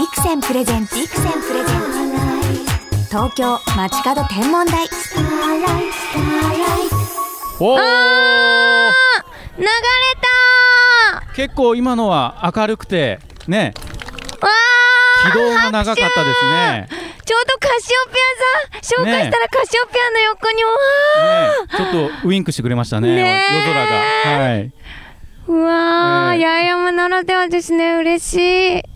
ビクセンプレゼンツビクセンプレゼンツ。東京街角天文台。おー。流れた結構今のは明るくてね。わ軌道が長かったですね。ちょうどカシオペアさん紹介したらカシオペアの横にわね。ちょっとウインクしてくれましたねねえ夜空が。はい。うわー、ええ八重山ならではですね。嬉しい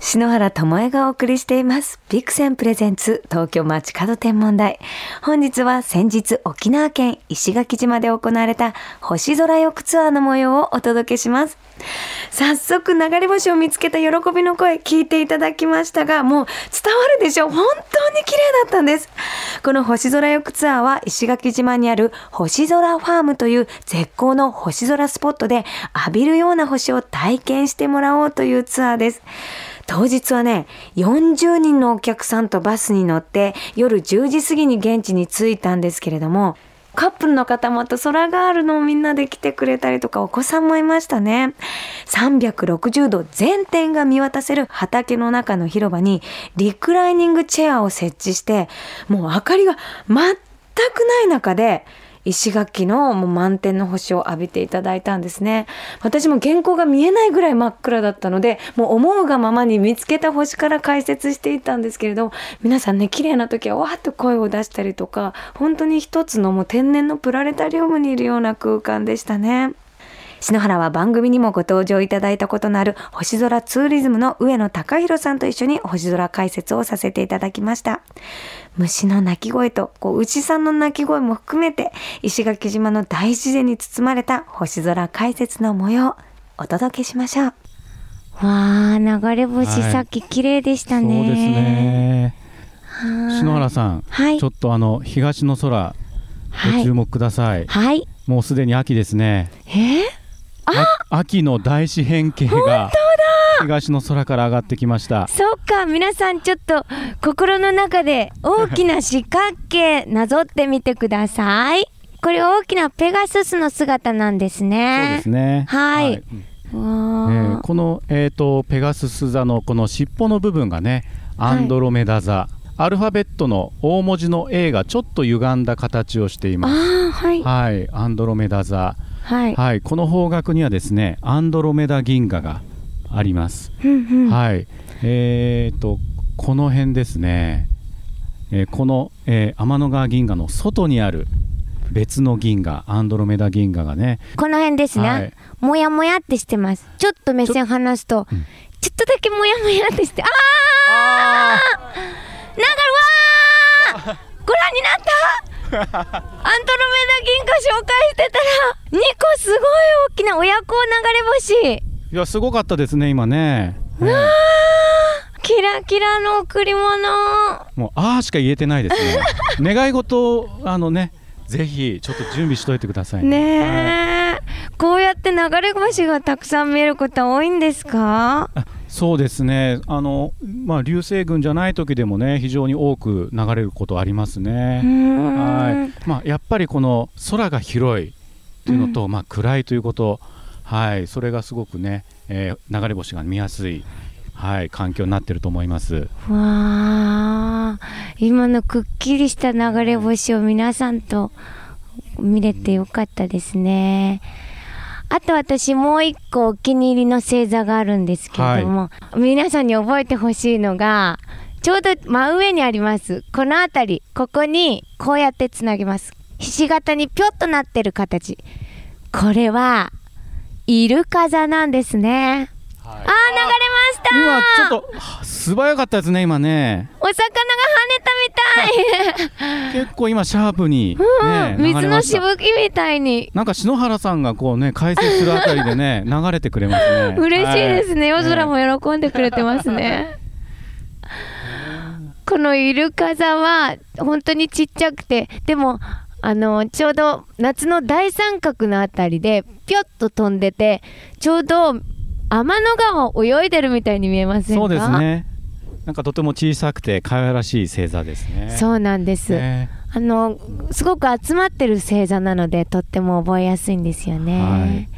篠原智恵がお送りしています。ビクセンプレゼンツ東京街角天文台。本日は先日沖縄県石垣島で行われた星空浴ツアーの模様をお届けします。早速流れ星を見つけた喜びの声聞いていただきましたが、もう伝わるでしょ？う本当に綺麗だったんです。この星空浴ツアーは石垣島にある星空ファームという絶好の星空スポットで浴びるような星を体験してもらおうというツアーです。当日はね、40人のお客さんとバスに乗って夜10時過ぎに現地に着いたんですけれども、カップルの方もあと空があるのをみんなで来てくれたりとかお子さんもいましたね。360度全点が見渡せる畑の中の広場にリクライニングチェアを設置して、もう明かりが全くない中で石垣のもう満天の星を浴びていただいたんですね。私も原稿が見えないぐらい真っ暗だったので、もう思うがままに見つけた星から解説していったんですけれど、皆さんね、綺麗な時はわーっと声を出したりとか、本当に一つのもう天然のプラネタリウムにいるような空間でしたね。篠原は番組にもご登場いただいたことのある星空ツーリズムの上野隆弘さんと一緒に星空解説をさせていただきました。虫の鳴き声とこう牛さんの鳴き声も含めて石垣島の大自然に包まれた星空解説の模様お届けしましょう。わー流れ星、はい。さっき綺麗でしたそうねですね。は篠原さん、はい。ちょっとあの東の空はいご注目ください、はい。もうすでに秋ですね。えー？あ秋の大四辺形が東の空から上がってきました。そうか皆さんちょっと心の中で大きな四角形なぞってみてください。これ大きなペガススの姿なんですそうねですね。はい。うんわー。えーこの、えー、とペガスス座のこの尻尾の部分がねアンドロメダ座、アルファベットの大文字の A がちょっと歪んだ形をしています。はい。はい、アンドロメダ座、はい。はい、この方角にはですねアンドロメダ銀河があります。うんうん。はい、えー、とこの辺ですね、えーこの、えー天の川銀河の外にある別の銀河アンドロメダ銀河がね。この辺ですね、はい。もやもやってしてます。ちょっと目線離すとちょ,、うん。っとだけもやもやってしてああー。なんかうわー。ご覧になったアンドロメダ銀河紹介してたら2個すごい大きな親子流れ星いやすごかったですね今ね。ねキラキラの贈り物もうあーしか言えてないですね。願い事をあのねぜひちょっと準備しといてくださいはいねえ、こうやって流れ星がたくさん見えることは多いんですか？そうですね。あのまあ流星群じゃない時でもね非常に多く流れることありますうね。はい。まあやっぱりこの空が広いというのと、まあ暗いということはい。それがすごくね、えー流れ星が見やすいはい環境になってると思います。わあ今のくっきりした流れ星を皆さんと見れてよかったですね。あと私もう一個お気に入りの星座があるんですけれども、皆さんに覚えてほしいのがちょうど真上にあります。この辺りここにこうやってつなげます。ひし形にぴょっとなってる形。これはイルカ座なんですねあー流れました。今ちょっとは素早かったですね今ね。お魚が跳ねたみたい。結構今シャープに、ね うん、水のしぶきみたいに。なんか篠原さんがこうね解説するあたりでね 流れてくれますね。嬉しいですね、はい。夜空も喜んでくれてますね。このイルカ座は本当にちっちゃくてでもあのちょうど夏の大三角のあたりでぴょっと飛んでてちょうど天の川を泳いでるみたいに見えませんか？そうですね。なんかとても小さくて可愛らしい星座ですね。そうなんです、ね。あのすごく集まってる星座なのでとっても覚えやすいんですよね、はい。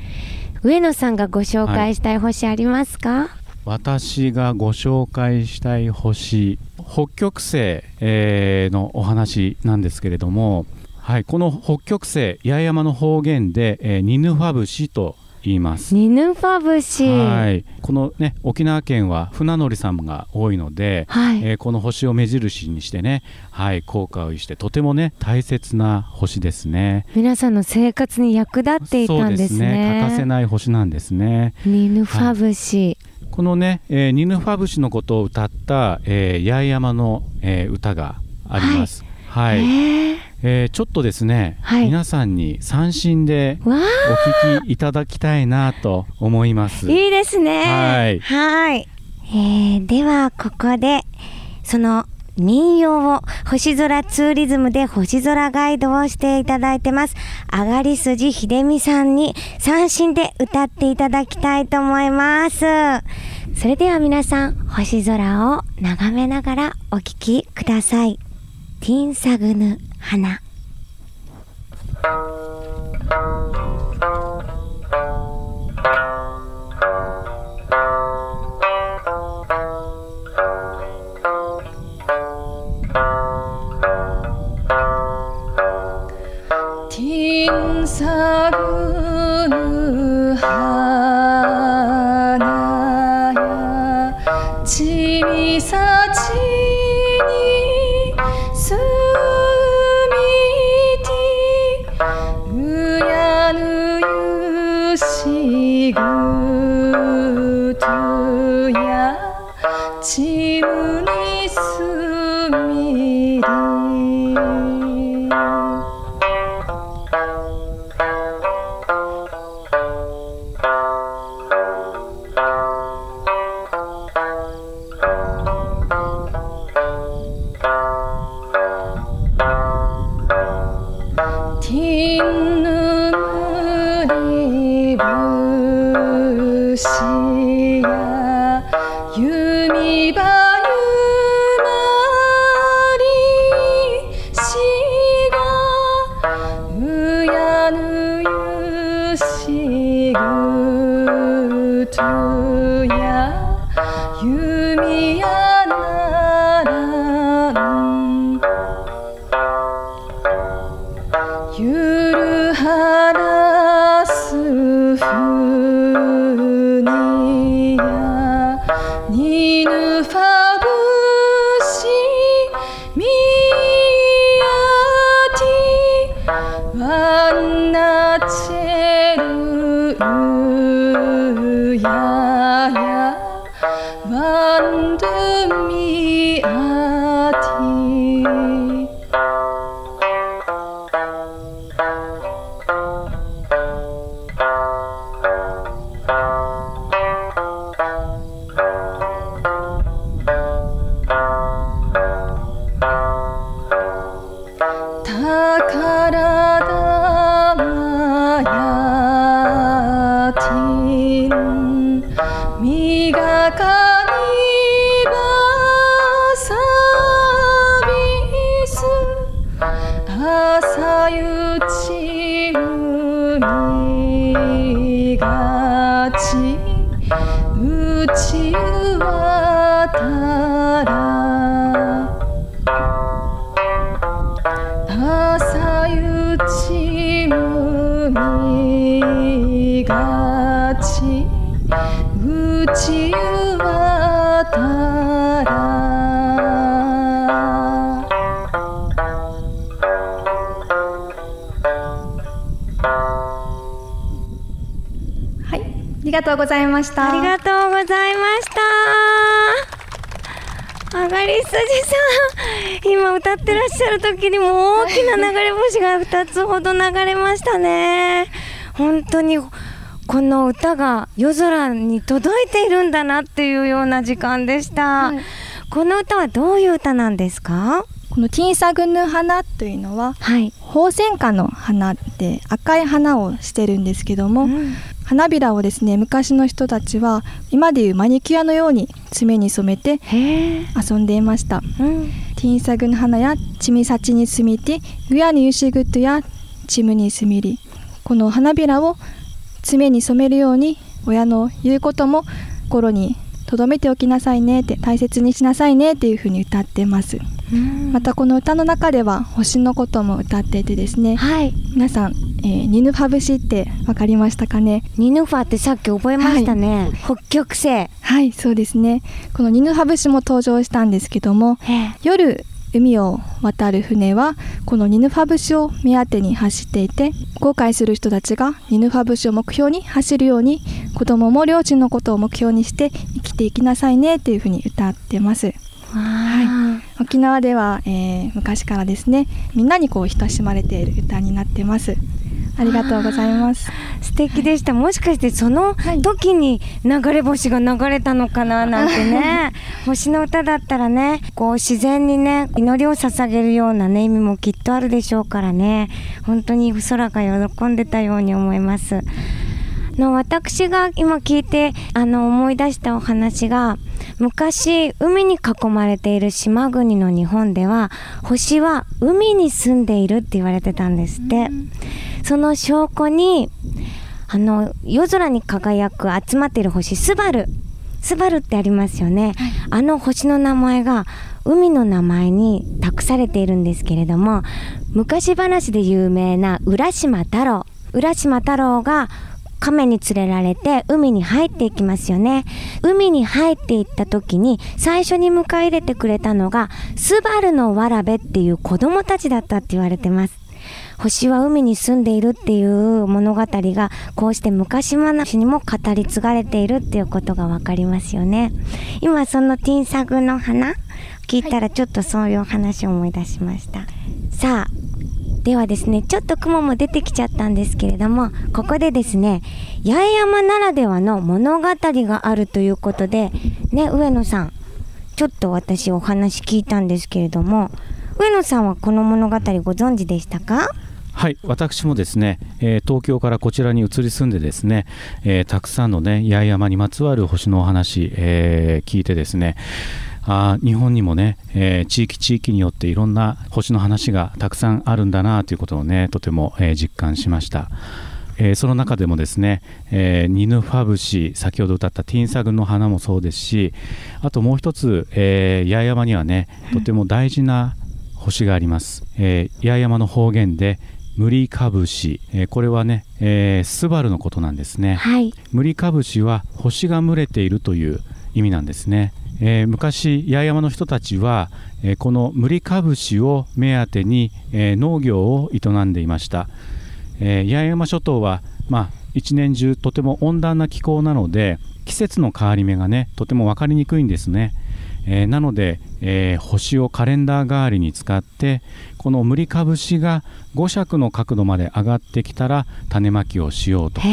上野さんがご紹介したい星ありますか、私がご紹介したい星北極星、えーのお話なんですけれども、はい、この北極星八重山の方言で、えーニヌファブシと言います。ニヌファブシはい、このね沖縄県は船乗りさんが多いので、はい。えーこの星を目印にしてね、はい、効果をしてとてもね大切な星ですね。皆さんの生活に役立っていたんですね。欠かせない星なんですね。ニヌファブシ、このね、えーニヌファブシのことを歌った、えー八重山の、えー歌があります。はい、えーえーちょっとですね、はい皆さんに三振でお聞きいただきたいなと思います。いいですね。はいはい。えーでは、ここで、その民謡を星空ツーリズムで星空ガイドをしていただいてます。あがりすじひでみさんに三振で歌っていただきたいと思います。それでは皆さん、星空を眺めながらお聴きください。ティンサグヌ 사그느 하나야. 지미사 Oh. ありがとうございました。ありがとうございました。あがりすじさん、今歌ってらっしゃる時にも大きな流れ星が2つほど流れましたね。本当にこの歌が夜空に届いているんだなっていうような時間でした。はいこの歌はどういう歌なんですか？このティンサグヌ花というのははい。ホウセンカの花で赤い花をしてるんですけども、うん花びらをですね昔の人たちは今でいうマニキュアのように爪に染めて。遊んでいましたうん。てぃんさぐぬ花や ちみさちに すみてぃ 親ぬゆしぐとぅや ちむに すみりこの花びらを爪に染めるように親の言うことも心にとどめておきなさいねって大切にしなさいねっていうふうに歌ってますまたこの歌の中では星のことも歌っていてですねはい皆さん、えーニヌファ節って分かりましたかね？ニヌファってさっき覚えましたね、北極星。はいそうですね。このニヌファ節も登場したんですけどもええ。夜海を渡る船はこのニヌファ節を目当てに走っていて後悔する人たちがニヌファ節を目標に走るように子供も両親のことを目標にして生きていきなさいねっていうふうに歌ってます。は沖縄では、えー昔からですねみんなにこう親しまれている歌になってますありがとうございます。素敵でした。もしかしてそのはい。時に流れ星が流れたのかな？なんてね。星の歌だったらねこう自然にね祈りを捧げるようなね意味もきっとあるでしょうからね。本当に空が喜んでたように思いますの私が今聞いてあの思い出したお話が昔海に囲まれている島国の日本では星は海に住んでいるって言われてたんですって。その証拠にあの夜空に輝く集まっている星スバル。スバルってありますよね、あの星の名前が海の名前に託されているんですけれども昔話で有名な浦島太郎。浦島太郎が亀に連れられて海に入っていきますよね。海に入っていった時に最初に迎え入れてくれたのがスバルのわらべっていう子供たちだったって言われてます。星は海に住んでいるっていう物語がこうして昔話にも語り継がれているっていうことがわかりますよね。今そのティンサグの花聞いたらちょっとそういう話を思い出しました、さあではですねちょっと雲も出てきちゃったんですけれどもここでですね八重山ならではの物語があるということでね上野さんちょっと私お話聞いたんですけれども上野さんはこの物語ご存知でしたか？はい私もですね、えー東京からこちらに移り住んでですね、えーたくさんのね八重山にまつわる星のお話、えー聞いてですねあー日本にもね、えー地域地域によっていろんな星の話がたくさんあるんだなということをねとても、えー実感しました。えーその中でもですね、えーニヌファブシ先ほど歌ったティンサグの花もそうですしあともう一つ、えー八重山にはねとても大事な星があります、えー八重山の方言でムリカブシ、えーこれはね、えースバルのことなんですね。はい。ムリカブシは星が群れているという意味なんですね、えー昔八重山の人たちは、えーこのムリカブシを目当てに、えー農業を営んでいました、えー八重山諸島は、まあ、一年中とても温暖な気候なので季節の変わり目がねとても分かりにくいんですね、えーなので、えー星をカレンダー代わりに使ってこのムリカブシが5尺の角度まで上がってきたら種まきをしようとか。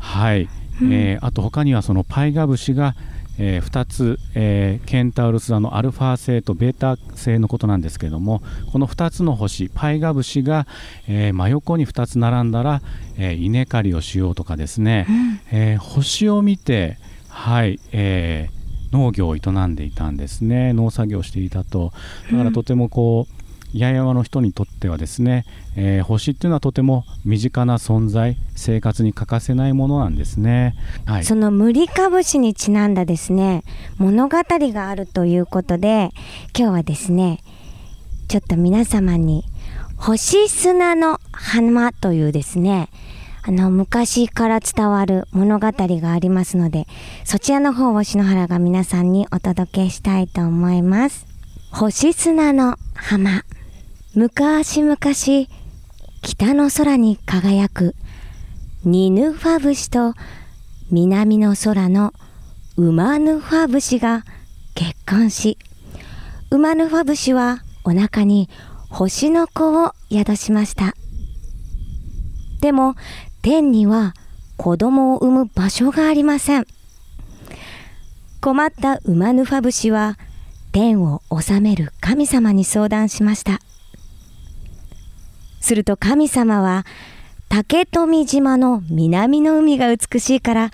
はい、えーあと他にはそのパイガブシが、え2つ、えーケンタウルス座のアルファ星とベータ星のことなんですけれどもこの2つの星パイガブシが、えー真横に2つ並んだら、えー稲刈りをしようとかですね、えー星を見てはい、えー農業を営んでいたんですね。農作業をしていたと。だからとてもこう、八重山の人にとってはですね、えー星っていうのはとても身近な存在生活に欠かせないものなんですね。はい、その無理かぶしにちなんだですね物語があるということで今日はですねちょっと皆様に星砂の花というですねあの昔から伝わる物語がありますのでそちらの方を篠原が皆さんにお届けしたいと思います。星砂の浜。昔々北の空に輝くニヌファブシと南の空のウマヌファブシが結婚し、ウマヌファブシはお腹に星の子を宿しました。でも、天には子供を産む場所がありません。困ったウマヌファブシは天を治める神様に相談しました。すると神様は竹富島の南の海が美しいから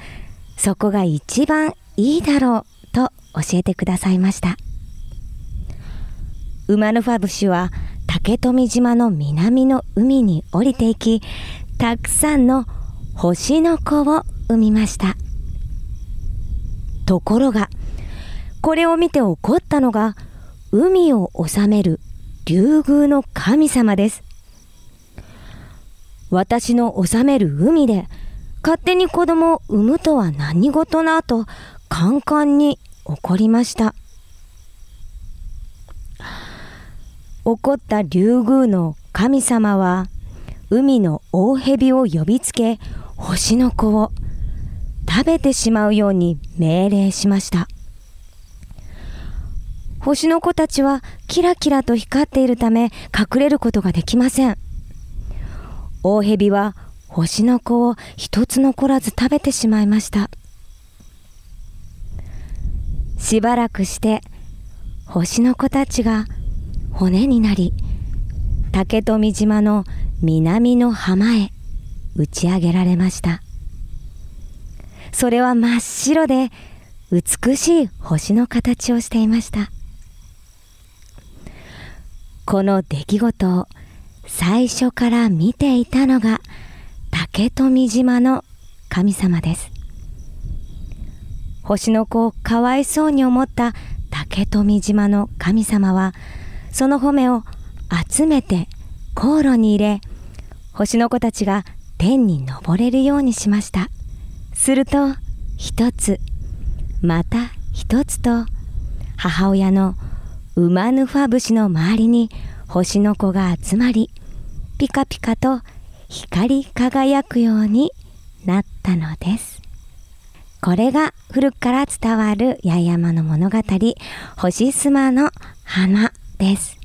そこが一番いいだろうと教えてくださいました。ウマヌファブシは竹富島の南の海に降りていきたくさんの星の子を産みました。ところがこれを見て怒ったのが海を治める竜宮の神様です。私の治める海で勝手に子供を産むとは何事なとカンカンに怒りました。怒った竜宮の神様は海の大蛇を呼びつけ星の子を食べてしまうように命令しました。星の子たちはキラキラと光っているため隠れることができません。大蛇は星の子を一つ残らず食べてしまいました。しばらくして星の子たちが骨になり竹富島の南の浜へ打ち上げられました。それは真っ白で美しい星の形をしていました。この出来事を最初から見ていたのが竹富島の神様です。星の子をかわいそうに思った竹富島の神様はその褒めを集めて航路に入れ星の子たちが天に登れるようにしました。すると一つまた一つと母親のウマヌファ節の周りに星の子が集まりピカピカと光り輝くようになったのです。これが古くから伝わる八重山の物語星妻の花です。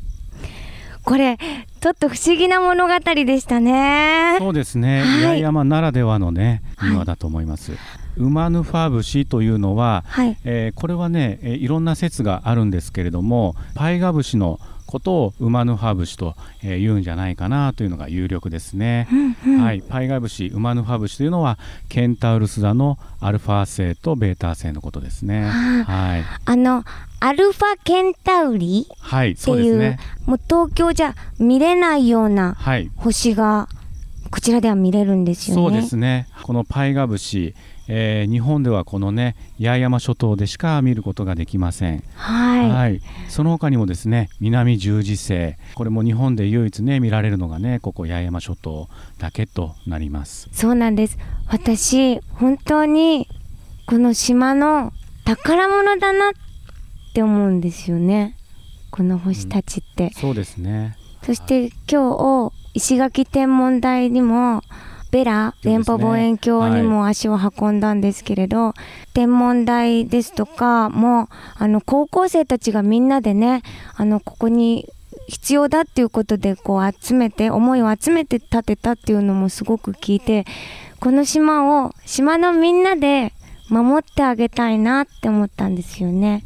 これちょっと不思議な物語でしたね。そうですね、はい。八重山ならではのねはい。庭だと思います、ウマヌファ節というのは、はい。えーこれはね、えーいろんな説があるんですけれどもパイガ節のことをウマヌファ節と、えー言うんじゃないかなというのが有力ですね、うんうん。はい、パイガ節ウマヌファ節というのはケンタウルス座のアルファ星とベータ星のことですね。ははい、あのアルファケンタウリはい、っていうね。もう東京じゃ見れないようなはい。星がこちらでは見れるんですよね。そうですね。このパイガ節、えー日本ではこのね八重山諸島でしか見ることができませんはい。はい、その他にもですね南十字星これも日本で唯一ね見られるのがねここ八重山諸島だけとなりますそうなんです。私本当にこの島の宝物だなって思うんですよね。この星たちって。そうですねそして今日石垣天文台にもベラそうですね電波望遠鏡にも足を運んだんですけれど、天文台ですとかもあの高校生たちがみんなでねあのここに必要だっていうことでこう集めて思いを集めて建てたっていうのもすごく聞いてこの島を島のみんなで守ってあげたいなって思ったんですよね。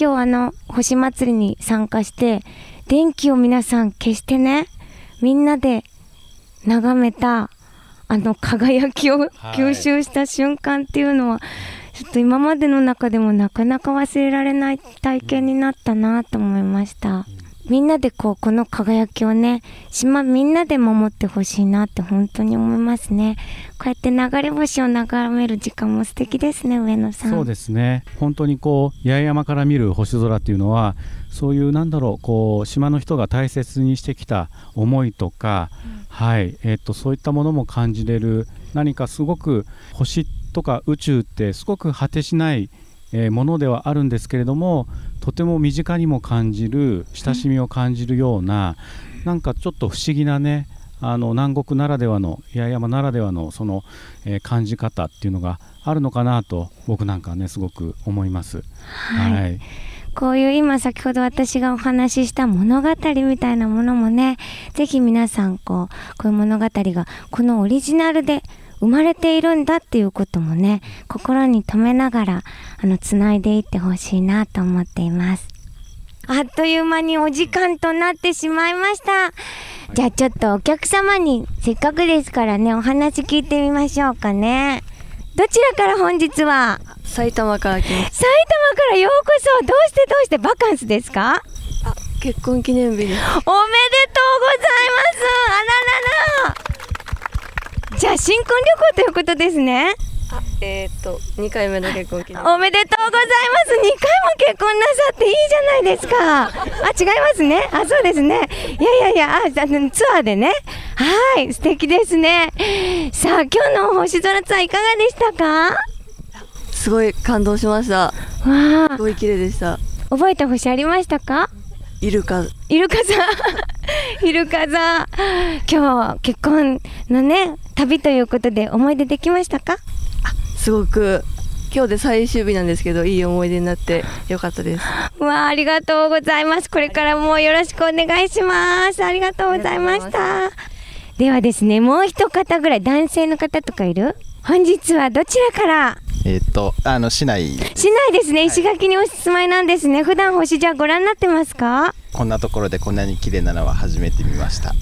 今日あの星祭りに参加して電気を皆さん消してねみんなで眺めたあの輝きを吸収した瞬間っていうのは、ちょっと今までの中でもなかなか忘れられない体験になったなと思いました。みんなでこうこの輝きをね島みんなで守ってほしいなって本当に思いますね。こうやって流れ星を眺める時間も素敵ですね上野さん。そうですね。本当にこう八重山から見る星空っていうのはそういうなんだろうこう島の人が大切にしてきた思いとか、はい。えっとそういったものも感じれる。何かすごく星とか宇宙ってすごく果てしないえーものではあるんですけれどもとても身近にも感じる親しみを感じるような、なんかちょっと不思議なねあの南国ならではの八重山ならではのその、えー感じ方っていうのがあるのかなと僕なんかねすごく思います。はい。はいこういう今先ほど私がお話しした物語みたいなものもね、ぜひ皆さんこう、こういう物語がこのオリジナルで生まれているんだっていうこともね、心に留めながら、あの、繋いでいってほしいなと思っています。あっという間にお時間となってしまいました。じゃあちょっとお客様にせっかくですからね、お話聞いてみましょうかね。どちらから本日は？埼玉から来ま埼す玉からようこそ。どうしてどうしてバカンスですか？あ結婚記念日です。おめでとうございます。あららら。じゃあ新婚旅行ということですねえー、っと2回目の結婚記念。おめでとうございます。2回も結婚なさっていいじゃないですか。あ違いますね。あそうですね。いやいやいやああのツアーでね。はい素敵ですね。さあ今日の星空ツアーいかがでしたか？すごい感動しました。わあ。すごい綺麗でした。覚えた星ありましたか？イルカ。イルカさん イルカさん今日結婚のね旅ということで思い出できましたか？すごく今日で最終日なんですけどいい思い出になってよかったです。わあありがとうございます。これからもよろしくお願いします。ありがとうございました。ではですねもう一方ぐらい男性の方とかいる？本日はどちらから？えーっとあの市内。しないですね。石垣にお住まいなんですね。普段星じゃご覧になってますか？こんなところでこんなに綺麗なのは初めて見ました。は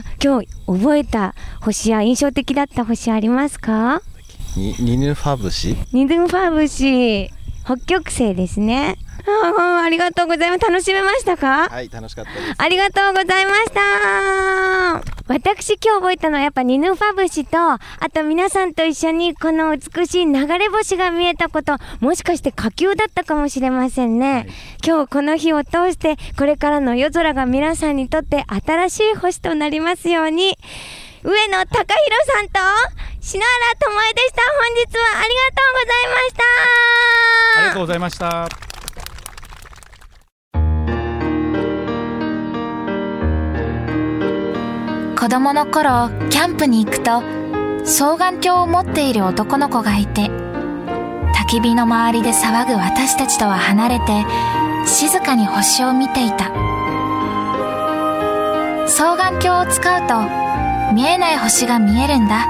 あ今日覚えた星や印象的だった星ありますか？にニヌファブシ？ニドゥンファブシ。北極星ですね。ああありがとうございます。楽しめましたか？はい楽しかったです。ありがとうございました。私今日覚えたのはやっぱニヌファブシとあと皆さんと一緒にこの美しい流れ星が見えたこともしかして火球だったかもしれませんね、今日この日を通してこれからの夜空が皆さんにとって新しい星となりますように上野隆弘さんと篠原智恵でした。本日はありがとうございました。ありがとうございました。子供の頃キャンプに行くと双眼鏡を持っている男の子がいて焚き火の周りで騒ぐ私たちとは離れて静かに星を見ていた。双眼鏡を使うと見えない星が見えるんだ。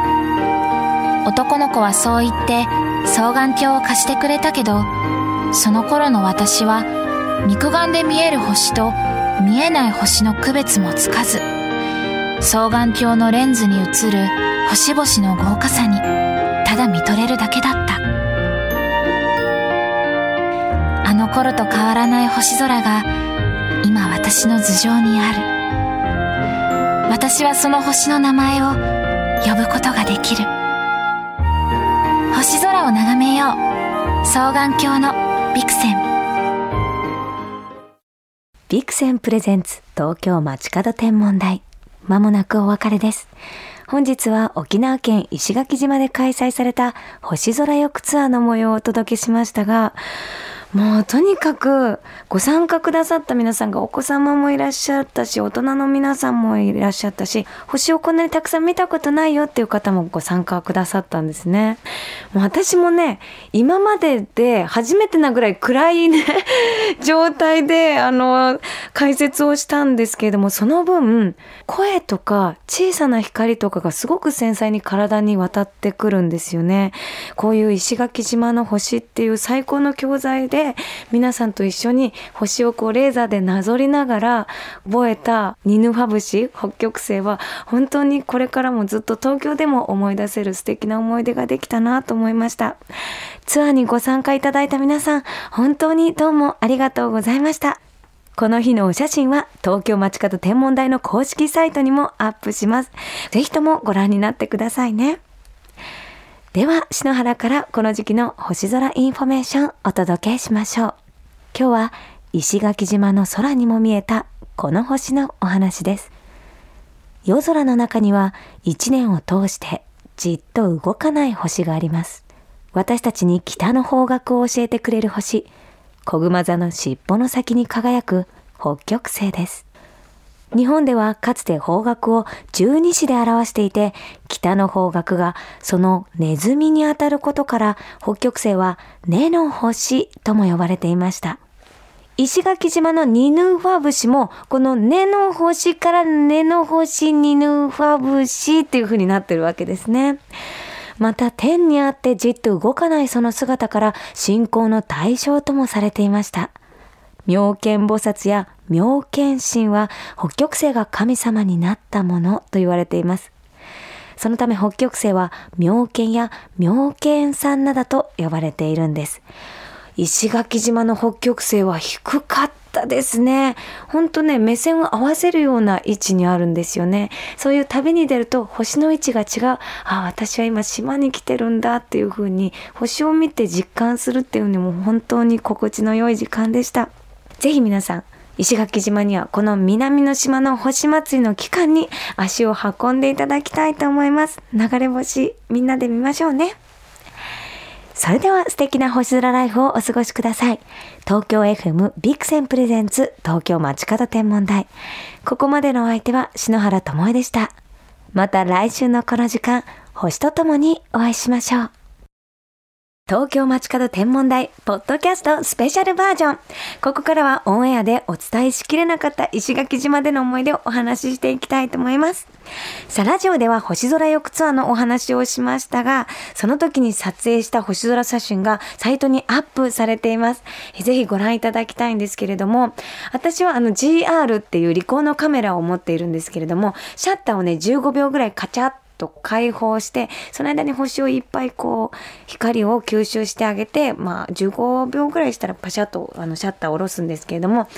男の子はそう言って双眼鏡を貸してくれたけどその頃の私は肉眼で見える星と見えない星の区別もつかず双眼鏡のレンズに映る星々の豪華さにただ見とれるだけだった。あの頃と変わらない星空が今私の頭上にある。私はその星の名前を呼ぶことができる星空を眺めよう双眼鏡のビクセンビクセンプレゼンツ東京街角天文台。まもなくお別れです。本日は沖縄県石垣島で開催された星空浴ツアーの模様をお届けしましたが、もうとにかくご参加くださった皆さんがお子様もいらっしゃったし、大人の皆さんもいらっしゃったし、星をこんなにたくさん見たことないよっていう方もご参加くださったんですね。もう私もね、今までで初めてなぐらい暗いね、状態で、あの、解説をしたんですけれども、その分、声とか小さな光とかがすごく繊細に体に渡ってくるんですよね。こういう石垣島の星っていう最高の教材で、皆さんと一緒に星をこうレーザーでなぞりながら覚えたニヌファブシ、北極星は、本当にこれからもずっと東京でも思い出せる素敵な思い出ができたなと思いました。ツアーにご参加いただいた皆さん、本当にどうもありがとうございました。この日のお写真は東京街角天文台の公式サイトにもアップします。ぜひともご覧になってくださいね。では、篠原からこの時期の星空インフォメーションお届けしましょう。今日は石垣島の空にも見えたこの星のお話です。夜空の中には一年を通してじっと動かない星があります。私たちに北の方角を教えてくれる星、小熊座の尻尾の先に輝く北極星です。日本ではかつて方角を十二支で表していて、北の方角がそのネズミにあたることから、北極星は根の星とも呼ばれていました。石垣島のニヌファブシも、この根の星から根の星ニヌファブシっていう風になってるわけですね。また天にあってじっと動かないその姿から信仰の対象ともされていました。妙見菩薩や妙見神は北極星が神様になったものと言われています。そのため北極星は妙見や妙見さんなどと呼ばれているんです。石垣島の北極星は低かったですね。本当ね、目線を合わせるような位置にあるんですよね。そういう旅に出ると星の位置が違う。あ、私は今島に来てるんだっていう風に星を見て実感するっていうのも本当に心地の良い時間でした。ぜひ皆さん、石垣島にはこの南の島の星祭りの期間に足を運んでいただきたいと思います。流れ星、みんなで見ましょうね。それでは素敵な星空ライフをお過ごしください。東京 FM ビクセンプレゼンツ東京街角天文台。ここまでのお相手は篠原智恵でした。また来週のこの時間、星とともにお会いしましょう。東京街角天文台ポッドキャストスペシャルバージョン。ここからはオンエアでお伝えしきれなかった石垣島での思い出をお話ししていきたいと思います。さあ、ラジオでは星空浴ツアーのお話をしましたが、その時に撮影した星空写真がサイトにアップされています。ぜひご覧いただきたいんですけれども、私はあの GR っていうリコーのカメラを持っているんですけれども、シャッターをね、15秒ぐらいカチャッと解放して、その間に星をいっぱいこう、光を吸収してあげて、まあ、15秒ぐらいしたらパシャッとあのシャッターを下ろすんですけれども、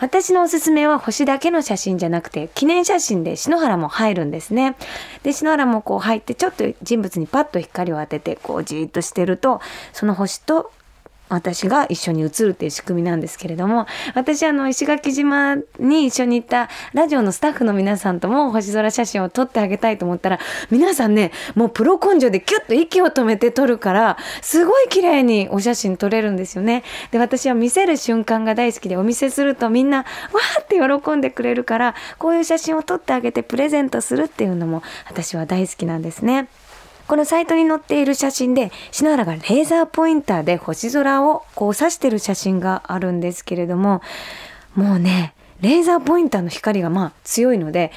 私のおすすめは星だけの写真じゃなくて、記念写真で篠原も入るんですね。で、篠原もこう入って、ちょっと人物にパッと光を当てて、こうじーっとしてると、その星と私が一緒に映るっていう仕組みなんですけれども、私あの石垣島に一緒に行ったラジオのスタッフの皆さんとも星空写真を撮ってあげたいと思ったら、皆さんね、もうプロ根性でキュッと息を止めて撮るから、すごい綺麗にお写真撮れるんですよね。で、私は見せる瞬間が大好きでお見せするとみんな、わーって喜んでくれるから、こういう写真を撮ってあげてプレゼントするっていうのも私は大好きなんですね。このサイトに載っている写真で篠原がレーザーポインターで星空をこう指してる写真があるんですけれどももうねレーザーポインターの光がまあ強いので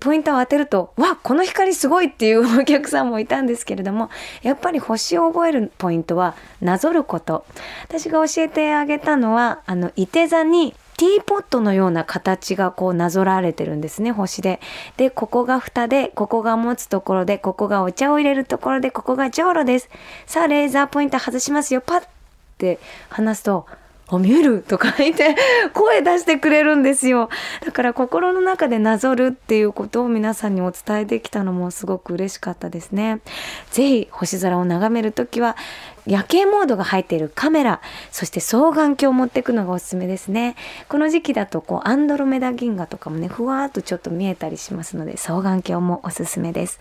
ポインターを当てるとわこの光すごいっていうお客さんもいたんですけれどもやっぱり星を覚えるポイントはなぞること。私が教えてあげたのはあのいて座にティーポットのような形がこうなぞられてるんですね星で。でここが蓋でここが持つところでここがお茶を入れるところでここがじょうろです。さあレーザーポインター外しますよパッって話すとあ見えるとか言って声出してくれるんですよ。だから心の中でなぞるっていうことを皆さんにお伝えできたのもすごく嬉しかったですね。ぜひ星空を眺めるときは夜景モードが入っているカメラそして双眼鏡を持っていくのがおすすめですね。この時期だとこうアンドロメダ銀河とかもねふわーっとちょっと見えたりしますので双眼鏡もおすすめです。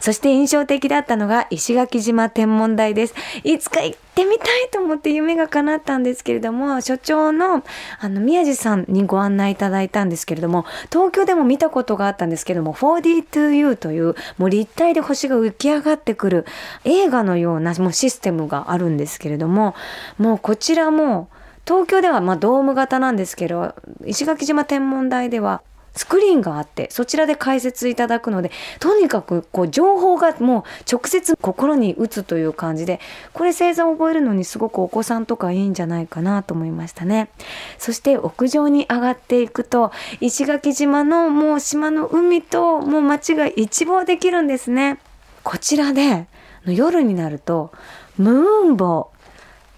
そして印象的だったのが石垣島天文台です。いつか行ってみたいと思って夢が叶ったんですけれども、所長のあの宮地さんにご案内いただいたんですけれども、東京でも見たことがあったんですけども、4D2U というもう立体で星が浮き上がってくる映画のようなもうシステムがあるんですけれども、もうこちらも東京ではまドーム型なんですけど、石垣島天文台ではスクリーンがあってそちらで解説いただくのでとにかくこう情報がもう直接心に打つという感じでこれ星座を覚えるのにすごくお子さんとかいいんじゃないかなと思いましたね。そして屋上に上がっていくと石垣島のもう島の海ともう街が一望できるんですね。こちらで夜になるとムーンボウ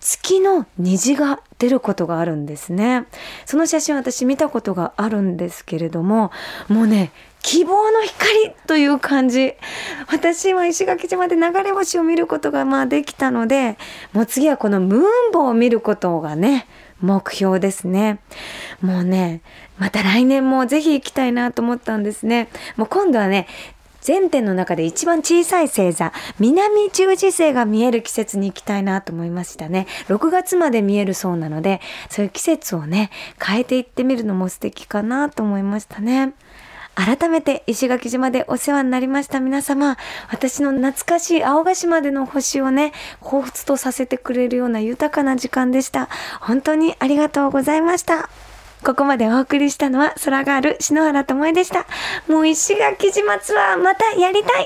月の虹が出ることがあるんですね。その写真私見たことがあるんですけれども、もうね、希望の光という感じ。私は石垣島で流れ星を見ることがまあできたので、もう次はこのムーンボを見ることがね、目標ですね。もうね、また来年もぜひ行きたいなと思ったんですね。もう今度はね、全天の中で一番小さい星座、南十字星が見える季節に行きたいなと思いましたね。6月まで見えるそうなので、そういう季節をね、変えていってみるのも素敵かなと思いましたね。改めて石垣島でお世話になりました皆様、私の懐かしい青ヶ島での星をね、彷彿とさせてくれるような豊かな時間でした。本当にありがとうございました。ここまでお送りしたのは空ガール篠原智恵でした。もう石垣島ツアーまたやりたい